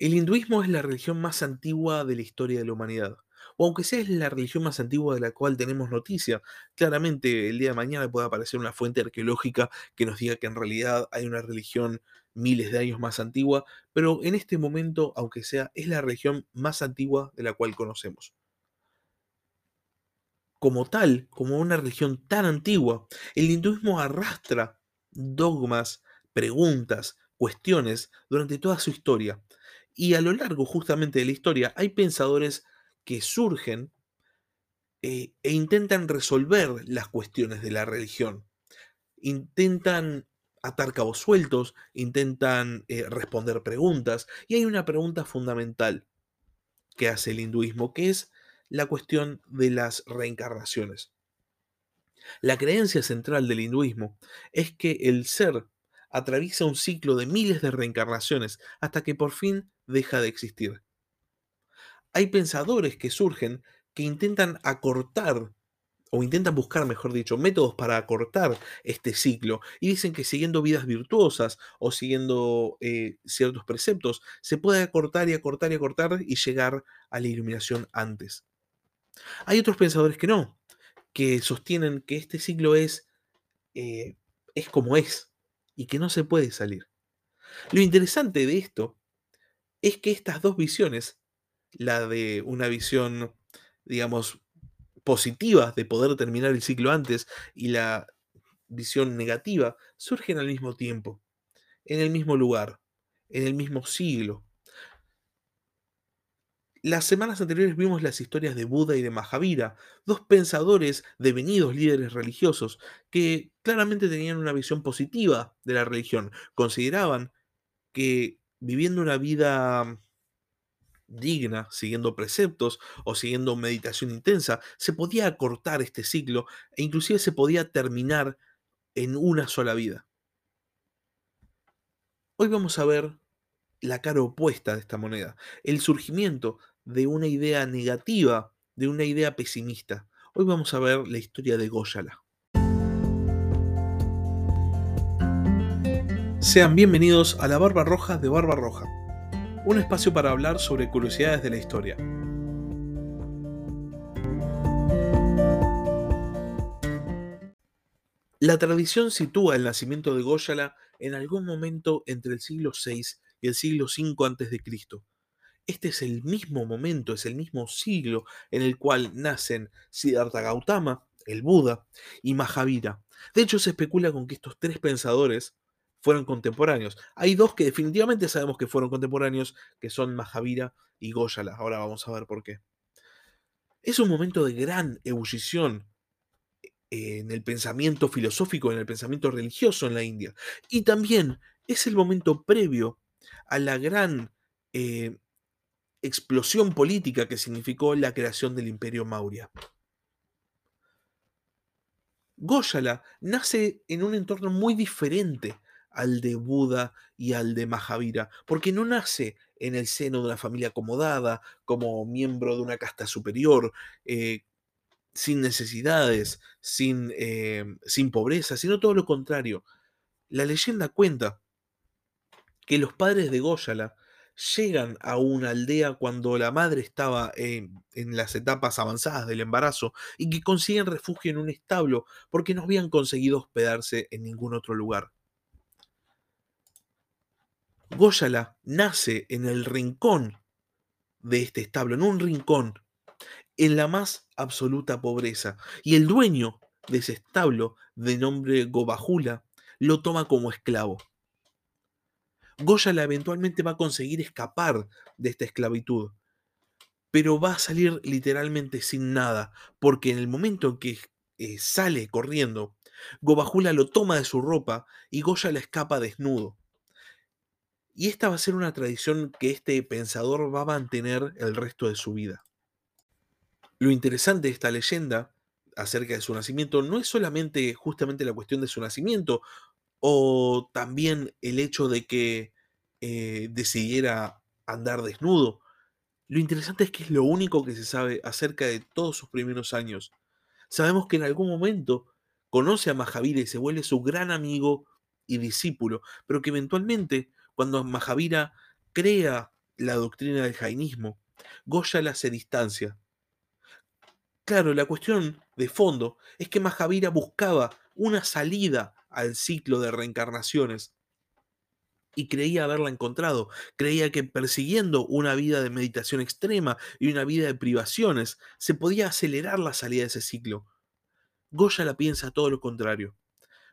El hinduismo es la religión más antigua de la historia de la humanidad. O aunque sea es la religión más antigua de la cual tenemos noticia, claramente el día de mañana puede aparecer una fuente arqueológica que nos diga que en realidad hay una religión miles de años más antigua, pero en este momento, aunque sea, es la religión más antigua de la cual conocemos. Como tal, como una religión tan antigua, el hinduismo arrastra dogmas, preguntas, cuestiones durante toda su historia. Y a lo largo justamente de la historia hay pensadores que surgen eh, e intentan resolver las cuestiones de la religión. Intentan atar cabos sueltos, intentan eh, responder preguntas. Y hay una pregunta fundamental que hace el hinduismo, que es la cuestión de las reencarnaciones. La creencia central del hinduismo es que el ser atraviesa un ciclo de miles de reencarnaciones hasta que por fin deja de existir. Hay pensadores que surgen que intentan acortar o intentan buscar, mejor dicho, métodos para acortar este ciclo y dicen que siguiendo vidas virtuosas o siguiendo eh, ciertos preceptos se puede acortar y acortar y acortar y llegar a la iluminación antes. Hay otros pensadores que no, que sostienen que este ciclo es, eh, es como es y que no se puede salir. Lo interesante de esto es que estas dos visiones, la de una visión, digamos, positiva de poder terminar el ciclo antes y la visión negativa, surgen al mismo tiempo, en el mismo lugar, en el mismo siglo. Las semanas anteriores vimos las historias de Buda y de Mahavira, dos pensadores devenidos líderes religiosos que claramente tenían una visión positiva de la religión. Consideraban que viviendo una vida digna, siguiendo preceptos o siguiendo meditación intensa, se podía acortar este ciclo e inclusive se podía terminar en una sola vida. Hoy vamos a ver la cara opuesta de esta moneda, el surgimiento de una idea negativa, de una idea pesimista. Hoy vamos a ver la historia de Goyala. Sean bienvenidos a la Barba Roja de Barba Roja, un espacio para hablar sobre curiosidades de la historia. La tradición sitúa el nacimiento de Goyala en algún momento entre el siglo VI y el siglo V a.C. Este es el mismo momento, es el mismo siglo en el cual nacen Siddhartha Gautama, el Buda, y Mahavira. De hecho, se especula con que estos tres pensadores fueron contemporáneos. Hay dos que definitivamente sabemos que fueron contemporáneos, que son Mahavira y Goyala. Ahora vamos a ver por qué. Es un momento de gran ebullición en el pensamiento filosófico, en el pensamiento religioso en la India. Y también es el momento previo a la gran eh, explosión política que significó la creación del imperio Maurya. Goyala nace en un entorno muy diferente al de Buda y al de Mahavira, porque no nace en el seno de una familia acomodada, como miembro de una casta superior, eh, sin necesidades, sin, eh, sin pobreza, sino todo lo contrario. La leyenda cuenta que los padres de Goyala llegan a una aldea cuando la madre estaba en, las etapas avanzadas del embarazo y que consiguen refugio en un establo porque no habían conseguido hospedarse en ningún otro lugar. Goyala nace en el rincón de este establo, en un rincón, en la más absoluta pobreza. Y el dueño de ese establo, de nombre Gobajula, lo toma como esclavo. Goyala eventualmente va a conseguir escapar de esta esclavitud, pero va a salir literalmente sin nada, porque en el momento en que eh, sale corriendo, Gobajula lo toma de su ropa y Goya escapa desnudo. Y esta va a ser una tradición que este pensador va a mantener el resto de su vida. Lo interesante de esta leyenda acerca de su nacimiento no es solamente justamente la cuestión de su nacimiento, o también el hecho de que eh, decidiera andar desnudo. Lo interesante es que es lo único que se sabe acerca de todos sus primeros años. Sabemos que en algún momento conoce a Mahavira y se vuelve su gran amigo y discípulo, pero que eventualmente cuando Mahavira crea la doctrina del jainismo, Goyala se distancia. Claro, la cuestión de fondo es que Mahavira buscaba una salida al ciclo de reencarnaciones y creía haberla encontrado. Creía que persiguiendo una vida de meditación extrema y una vida de privaciones se podía acelerar la salida de ese ciclo. Goya la piensa todo lo contrario.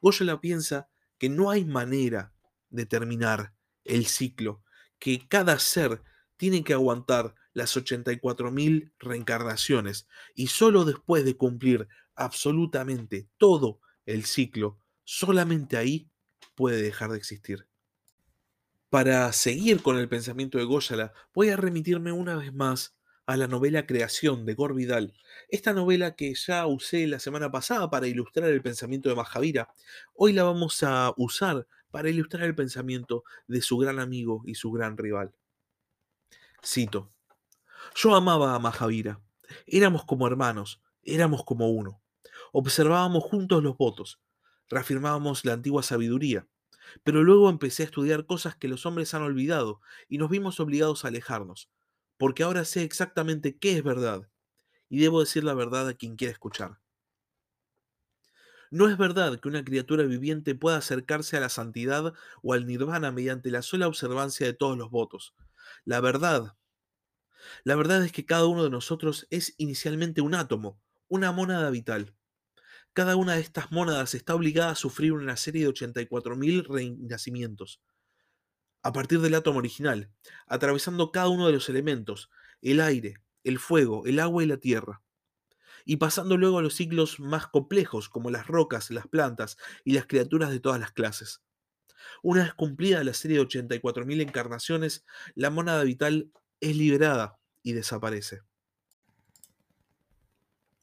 Goya la piensa que no hay manera de terminar el ciclo, que cada ser tiene que aguantar las 84.000 reencarnaciones y solo después de cumplir absolutamente todo el ciclo, solamente ahí puede dejar de existir. Para seguir con el pensamiento de Goyala, voy a remitirme una vez más a la novela Creación de Gore Vidal. Esta novela que ya usé la semana pasada para ilustrar el pensamiento de Mahavira, hoy la vamos a usar para ilustrar el pensamiento de su gran amigo y su gran rival. Cito, yo amaba a Mahavira, éramos como hermanos, éramos como uno, observábamos juntos los votos, reafirmábamos la antigua sabiduría, pero luego empecé a estudiar cosas que los hombres han olvidado y nos vimos obligados a alejarnos, porque ahora sé exactamente qué es verdad y debo decir la verdad a quien quiera escuchar. No es verdad que una criatura viviente pueda acercarse a la santidad o al nirvana mediante la sola observancia de todos los votos. La verdad, la verdad es que cada uno de nosotros es inicialmente un átomo, una mónada vital. Cada una de estas mónadas está obligada a sufrir una serie de 84.000 renacimientos. A partir del átomo original, atravesando cada uno de los elementos, el aire, el fuego, el agua y la tierra. Y pasando luego a los ciclos más complejos, como las rocas, las plantas y las criaturas de todas las clases. Una vez cumplida la serie de 84.000 encarnaciones, la mónada vital es liberada y desaparece.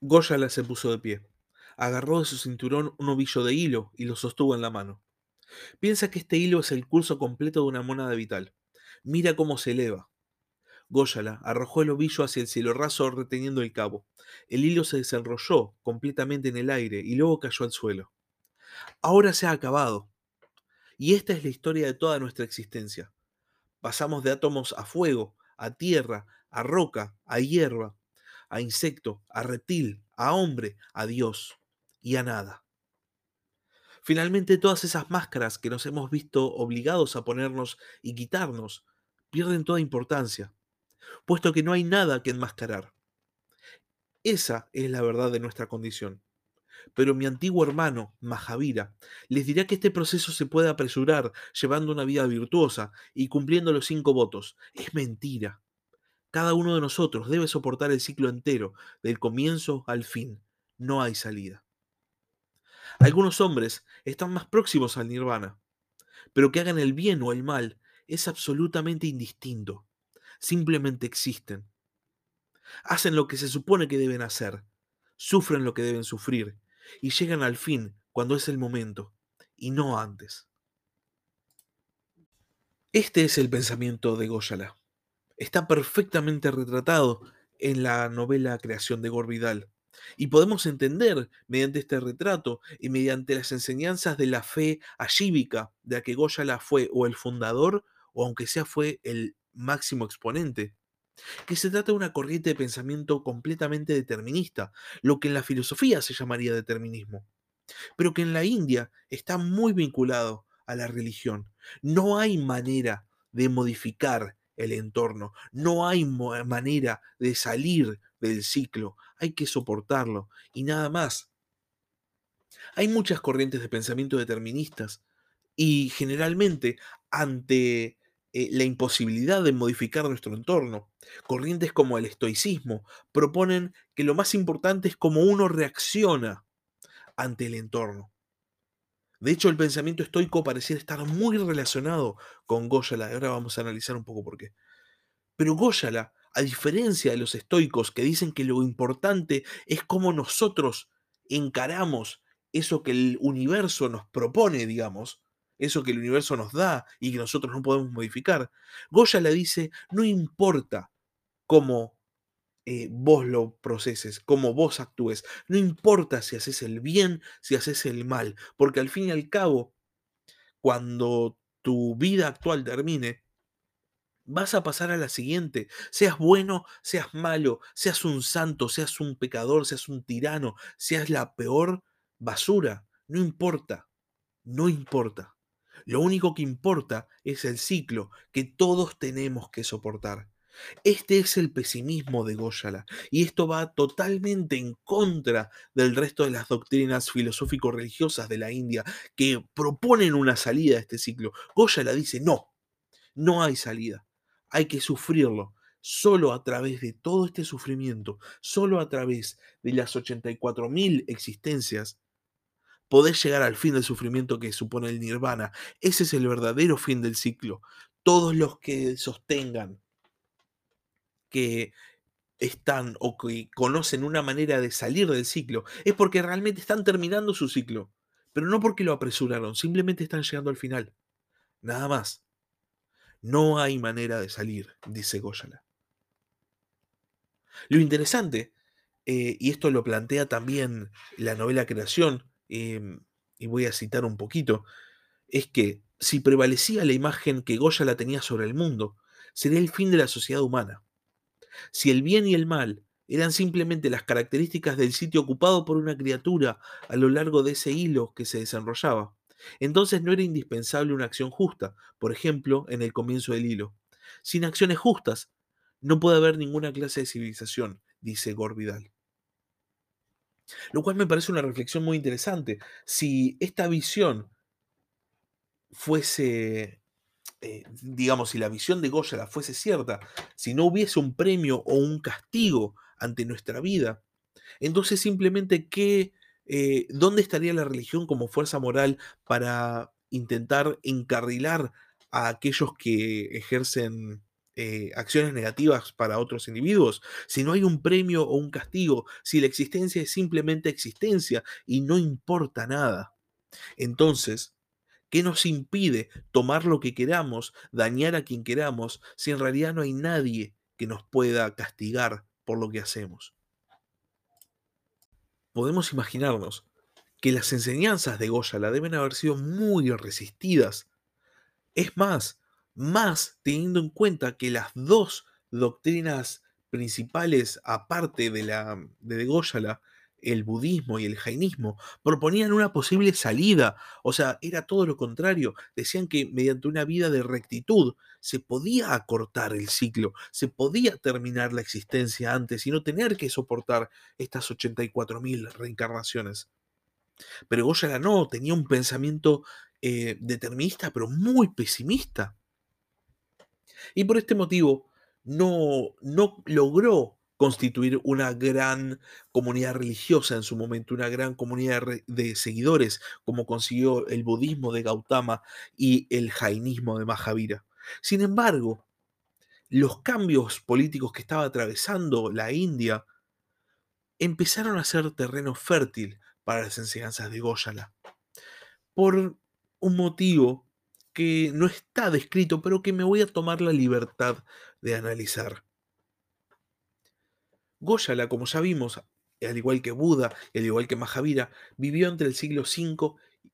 Goyala se puso de pie agarró de su cinturón un ovillo de hilo y lo sostuvo en la mano. Piensa que este hilo es el curso completo de una monada vital. Mira cómo se eleva. Góyala arrojó el ovillo hacia el cielo raso reteniendo el cabo. El hilo se desenrolló completamente en el aire y luego cayó al suelo. Ahora se ha acabado. Y esta es la historia de toda nuestra existencia. Pasamos de átomos a fuego, a tierra, a roca, a hierba, a insecto, a reptil, a hombre, a Dios y a nada. Finalmente todas esas máscaras que nos hemos visto obligados a ponernos y quitarnos pierden toda importancia, puesto que no hay nada que enmascarar. Esa es la verdad de nuestra condición. Pero mi antiguo hermano, Mahavira, les dirá que este proceso se puede apresurar llevando una vida virtuosa y cumpliendo los cinco votos. Es mentira. Cada uno de nosotros debe soportar el ciclo entero, del comienzo al fin. No hay salida. Algunos hombres están más próximos al nirvana, pero que hagan el bien o el mal es absolutamente indistinto. Simplemente existen. Hacen lo que se supone que deben hacer, sufren lo que deben sufrir y llegan al fin cuando es el momento, y no antes. Este es el pensamiento de Goyala. Está perfectamente retratado en la novela Creación de Gorbidal. Y podemos entender, mediante este retrato y mediante las enseñanzas de la fe ayíbica, de la que Goya fue o el fundador, o aunque sea fue el máximo exponente, que se trata de una corriente de pensamiento completamente determinista, lo que en la filosofía se llamaría determinismo, pero que en la India está muy vinculado a la religión. No hay manera de modificar el entorno, no hay manera de salir del ciclo, hay que soportarlo y nada más. Hay muchas corrientes de pensamiento deterministas y generalmente ante eh, la imposibilidad de modificar nuestro entorno, corrientes como el estoicismo proponen que lo más importante es cómo uno reacciona ante el entorno. De hecho, el pensamiento estoico pareciera estar muy relacionado con Goyala, ahora vamos a analizar un poco por qué. Pero Goyala a diferencia de los estoicos que dicen que lo importante es cómo nosotros encaramos eso que el universo nos propone, digamos, eso que el universo nos da y que nosotros no podemos modificar, Goya le dice, no importa cómo eh, vos lo proceses, cómo vos actúes, no importa si haces el bien, si haces el mal, porque al fin y al cabo, cuando tu vida actual termine, vas a pasar a la siguiente. Seas bueno, seas malo, seas un santo, seas un pecador, seas un tirano, seas la peor basura. No importa, no importa. Lo único que importa es el ciclo que todos tenemos que soportar. Este es el pesimismo de Goyala, y esto va totalmente en contra del resto de las doctrinas filosófico-religiosas de la India que proponen una salida a este ciclo. Goyala dice, no, no hay salida, hay que sufrirlo. Solo a través de todo este sufrimiento, solo a través de las 84.000 existencias, podés llegar al fin del sufrimiento que supone el nirvana. Ese es el verdadero fin del ciclo. Todos los que sostengan que están o que conocen una manera de salir del ciclo es porque realmente están terminando su ciclo, pero no porque lo apresuraron, simplemente están llegando al final. Nada más. No hay manera de salir, dice Goyala. Lo interesante, eh, y esto lo plantea también la novela Creación, em, y voy a citar un poquito, es que si prevalecía la imagen que Goya la tenía sobre el mundo, sería el fin de la sociedad humana. Si el bien y el mal eran simplemente las características del sitio ocupado por una criatura a lo largo de ese hilo que se desenrollaba, entonces no era indispensable una acción justa, por ejemplo, en el comienzo del hilo. Sin acciones justas, no puede haber ninguna clase de civilización, dice Gorbidal. Lo cual me parece una reflexión muy interesante. Si esta visión fuese, eh, digamos, si la visión de Goya fuese cierta, si no hubiese un premio o un castigo ante nuestra vida, entonces simplemente qué, eh, ¿dónde estaría la religión como fuerza moral para intentar encarrilar a aquellos que ejercen eh, acciones negativas para otros individuos, si no hay un premio o un castigo, si la existencia es simplemente existencia y no importa nada. Entonces, ¿qué nos impide tomar lo que queramos, dañar a quien queramos, si en realidad no hay nadie que nos pueda castigar por lo que hacemos? Podemos imaginarnos que las enseñanzas de Goya la deben haber sido muy resistidas. Es más, más teniendo en cuenta que las dos doctrinas principales, aparte de la de Goyala, el budismo y el jainismo, proponían una posible salida. O sea, era todo lo contrario. Decían que mediante una vida de rectitud se podía acortar el ciclo, se podía terminar la existencia antes y no tener que soportar estas 84.000 reencarnaciones. Pero Goyala no, tenía un pensamiento eh, determinista, pero muy pesimista. Y por este motivo no, no logró constituir una gran comunidad religiosa en su momento, una gran comunidad de seguidores, como consiguió el budismo de Gautama y el jainismo de Mahavira. Sin embargo, los cambios políticos que estaba atravesando la India empezaron a ser terreno fértil para las enseñanzas de Goyala. Por un motivo que no está descrito, pero que me voy a tomar la libertad de analizar. Goyala, como ya vimos, al igual que Buda al igual que Mahavira, vivió entre el siglo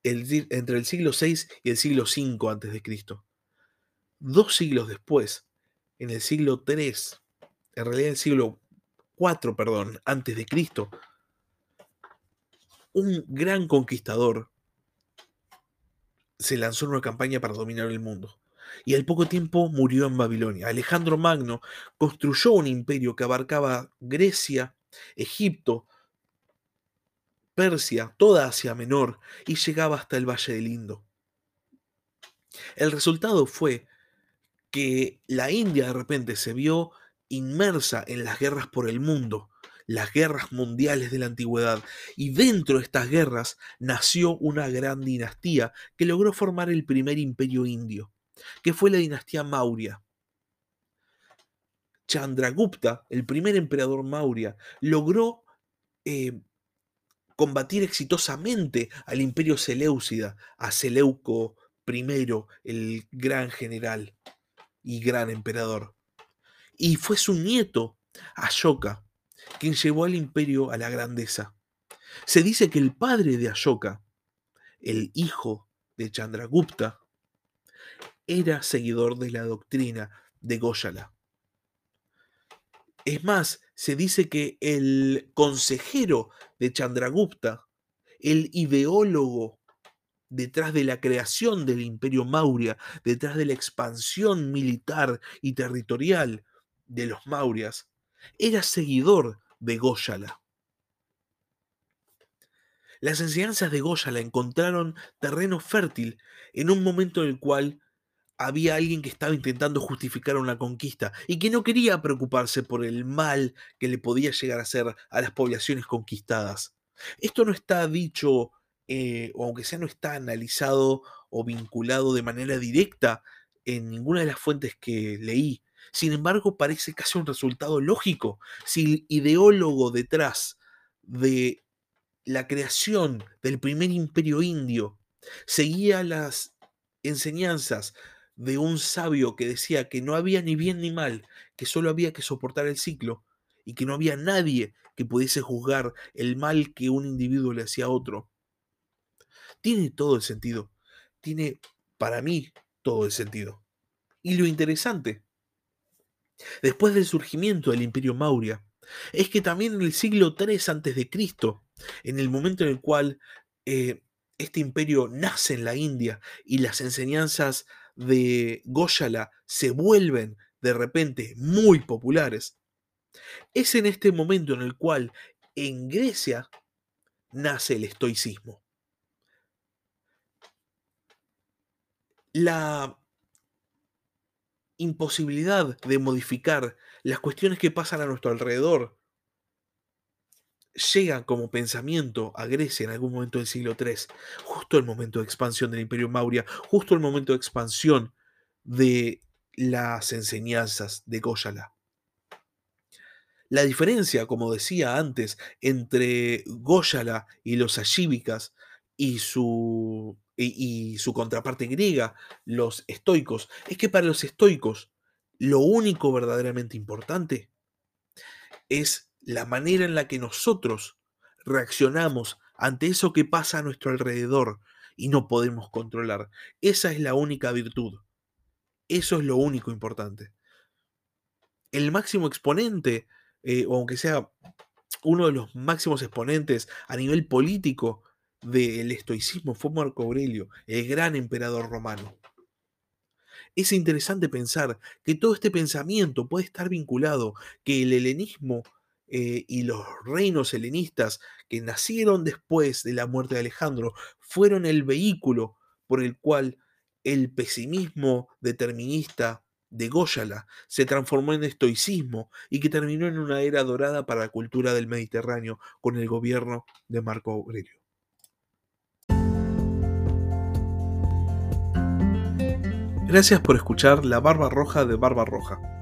entre el siglo VI y el siglo V antes de Cristo. Dos siglos después, en el siglo III, en realidad el siglo IV, perdón, antes de Cristo, un gran conquistador se lanzó en una campaña para dominar el mundo. Y al poco tiempo murió en Babilonia. Alejandro Magno construyó un imperio que abarcaba Grecia, Egipto, Persia, toda Asia Menor y llegaba hasta el Valle del Indo. El resultado fue que la India de repente se vio inmersa en las guerras por el mundo, las guerras mundiales de la antigüedad, y dentro de estas guerras nació una gran dinastía que logró formar el primer imperio indio, que fue la dinastía Maurya. Chandragupta, el primer emperador Maurya, logró eh, combatir exitosamente al imperio Seleucida, a Seleuco I, el gran general y gran emperador. Y fue su nieto, Ashoka, quien llevó al imperio a la grandeza. Se dice que el padre de Ashoka, el hijo de Chandragupta, era seguidor de la doctrina de Goyala. Es más, se dice que el consejero de Chandragupta, el ideólogo detrás de la creación del imperio Maurya, detrás de la expansión militar y territorial de los Maurya's, era seguidor de Goyala. Las enseñanzas de Goyala encontraron terreno fértil en un momento en el cual había alguien que estaba intentando justificar una conquista y que no quería preocuparse por el mal que le podía llegar a hacer a las poblaciones conquistadas. Esto no está dicho, eh, o aunque sea no está analizado o vinculado de manera directa en ninguna de las fuentes que leí. Sin embargo, parece casi un resultado lógico. Si el ideólogo detrás de la creación del primer imperio indio seguía las enseñanzas de un sabio que decía que no había ni bien ni mal, que solo había que soportar el ciclo y que no había nadie que pudiese juzgar el mal que un individuo le hacía a otro. Tiene todo el sentido. Tiene, para mí, todo el sentido. Y lo interesante, después del surgimiento del imperio Maurya, es que también en el siglo III a.C., en el momento en el cual eh, este imperio nace en la India y las enseñanzas de Goyala se vuelven de repente muy populares, es en este momento en el cual en Grecia nace el estoicismo. La imposibilidad de modificar las cuestiones que pasan a nuestro alrededor llegan como pensamiento a Grecia en algún momento del siglo III, justo el momento de expansión del Imperio Maurya, justo el momento de expansión de las enseñanzas de Goyala. La diferencia, como decía antes, entre Goyala y los ashíbicas y su, y su contraparte griega, los estoicos, es que para los estoicos lo único verdaderamente importante es la manera en la que nosotros reaccionamos ante eso que pasa a nuestro alrededor y no podemos controlar. Esa es la única virtud. Eso es lo único importante. El máximo exponente, eh, o aunque sea uno de los máximos exponentes a nivel político del estoicismo, fue Marco Aurelio, el gran emperador romano. Es interesante pensar que todo este pensamiento puede estar vinculado, que el helenismo eh, y los reinos helenistas que nacieron después de la muerte de Alejandro fueron el vehículo por el cual el pesimismo determinista de Goyala se transformó en estoicismo y que terminó en una era dorada para la cultura del Mediterráneo con el gobierno de Marco Aurelio. Gracias por escuchar La Barba Roja de Barba Roja.